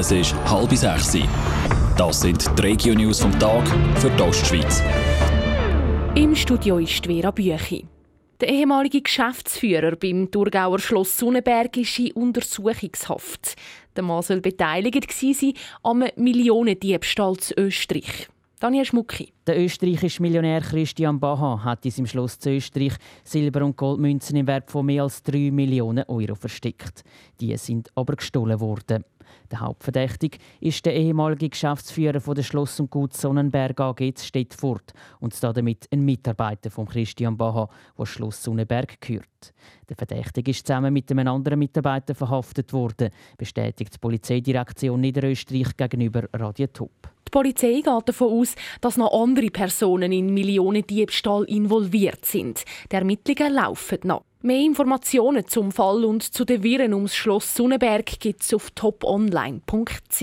Es ist halb sechs. Das sind die Regio-News vom Tag für die Ostschweiz. Im Studio ist Vera Büchi. Der ehemalige Geschäftsführer beim Thurgauer Schloss Sonnenberg ist in Untersuchungshaft. Der Mann soll beteiligt sein am Millionendiebstahl zu Österreich. Daniel Schmucki. Der österreichische Millionär Christian Baha hat in seinem Schloss zu Österreich Silber- und Goldmünzen im Wert von mehr als 3 Millionen Euro versteckt. Die sind aber gestohlen worden. Der Hauptverdächtige ist der ehemalige Geschäftsführer von der Schloss und Gut Sonnenberg AG Stettfurt und damit ein Mitarbeiter von Christian Baha, der Schloss Sonnenberg gehört. Der Verdächtige ist zusammen mit einem anderen Mitarbeiter verhaftet worden, bestätigt die Polizeidirektion Niederösterreich gegenüber Radio Top. Die Polizei geht davon aus, dass noch andere Personen in Millionendiebstahl involviert sind. Die Ermittlungen laufen noch. Mehr Informationen zum Fall und zu den Viren ums Schloss Sonnenberg gibt es auf toponline.ch.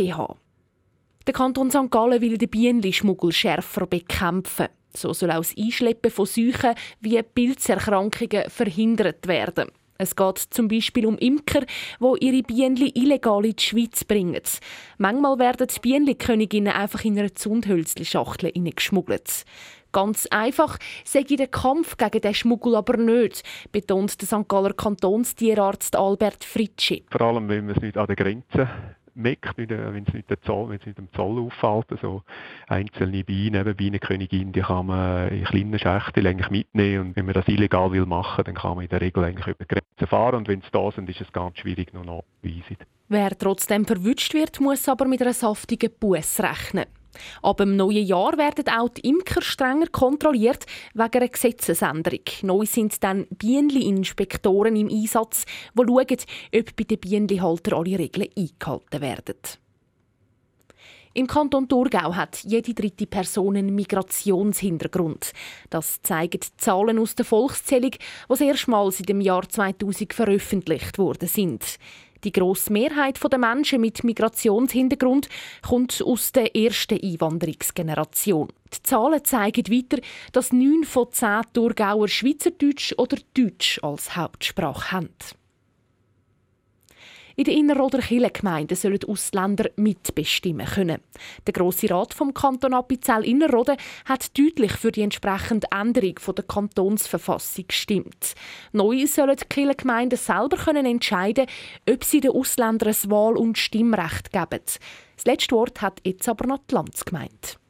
Der Kanton St. Gallen will den Bienenschmuggel schärfer bekämpfen. So soll auch das Einschleppen von Seuchen wie Pilzerkrankungen verhindert werden. Es geht zum Beispiel um Imker, wo ihre Bienen illegal in die Schweiz bringen. Manchmal werden die Bienenköniginnen einfach in einer Zundhölzli-Schachtel geschmuggelt. Ganz einfach sei der Kampf gegen den Schmuggel aber nicht, betont der St. Galler Kantonstierarzt Albert Fritschi. Vor allem, wenn man es nicht an der Grenze merkt, wenn es nicht, Zoll, es nicht am Zoll auffällt. Also einzelne Bienen, eben Bienenkönigin, die kann man in kleinen Schächten mitnehmen. Und wenn man das illegal will machen, dann kann man in der Regel eigentlich über die Grenze fahren. Und wenn sie da sind, ist es ganz schwierig noch nachzuweisen. Wer trotzdem verwünscht wird, muss aber mit einer saftigen Buß rechnen. Ab dem neuen Jahr werden auch die Imker strenger kontrolliert wegen einer Gesetzesänderung. Neu sind dann Bienenli-Inspektoren im Einsatz, die schauen, ob bei den Bienenhaltern alle Regeln eingehalten werden. Im Kanton Thurgau hat jede dritte Person einen Migrationshintergrund. Das zeigen die Zahlen aus der Volkszählung, die erstmals in dem Jahr 2000 veröffentlicht worden sind. Die grosse Mehrheit der Menschen mit Migrationshintergrund kommt aus der ersten Einwanderungsgeneration. Die Zahlen zeigen weiter, dass neun von zehn Thurgauer Schweizerdeutsch oder Deutsch als Hauptsprache haben. In den Innerrhoder Kirchengemeinden sollen Ausländer mitbestimmen können. Der Grosse Rat vom Kanton Appenzell Innerrhoden hat deutlich für die entsprechende Änderung der Kantonsverfassung gestimmt. Neu sollen die Kirchengemeinden selber können entscheiden, ob sie den Ausländern ein Wahl- und Stimmrecht geben. Das letzte Wort hat jetzt aber noch die Landsgemeinde.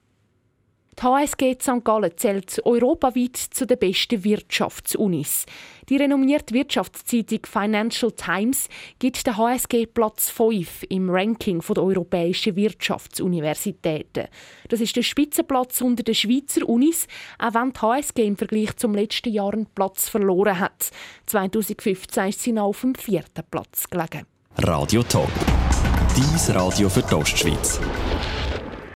Die HSG St. Gallen zählt europaweit zu den besten Wirtschaftsunis. Die renommierte Wirtschaftszeitung Financial Times gibt der HSG Platz 5 im Ranking der europäischen Wirtschaftsuniversitäten. Das ist der Spitzenplatz unter den Schweizer Unis, auch wenn die HSG im Vergleich zum letzten Jahr einen Platz verloren hat. 2015 ist sie noch auf dem vierten Platz gelegen. Radio Top. Dies Radio für die Ostschweiz.